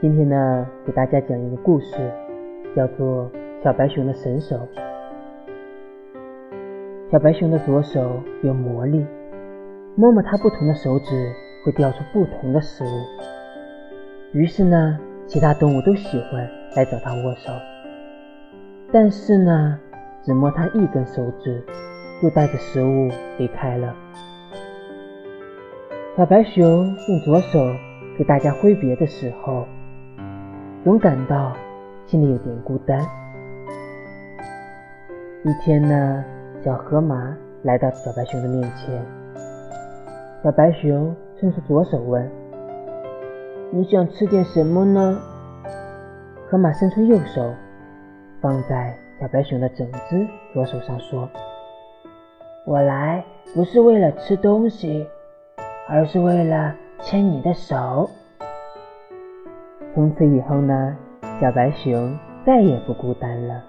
今天呢，给大家讲一个故事，叫做《小白熊的神手》。小白熊的左手有魔力，摸摸它不同的手指，会掉出不同的食物。于是呢，其他动物都喜欢来找它握手。但是呢，只摸它一根手指，就带着食物离开了。小白熊用左手给大家挥别的时候。总感到心里有点孤单。一天呢，小河马来到小白熊的面前，小白熊伸出左手问：“你想吃点什么呢？”河马伸出右手，放在小白熊的整只左手上说：“我来不是为了吃东西，而是为了牵你的手。”从此以后呢，小白熊再也不孤单了。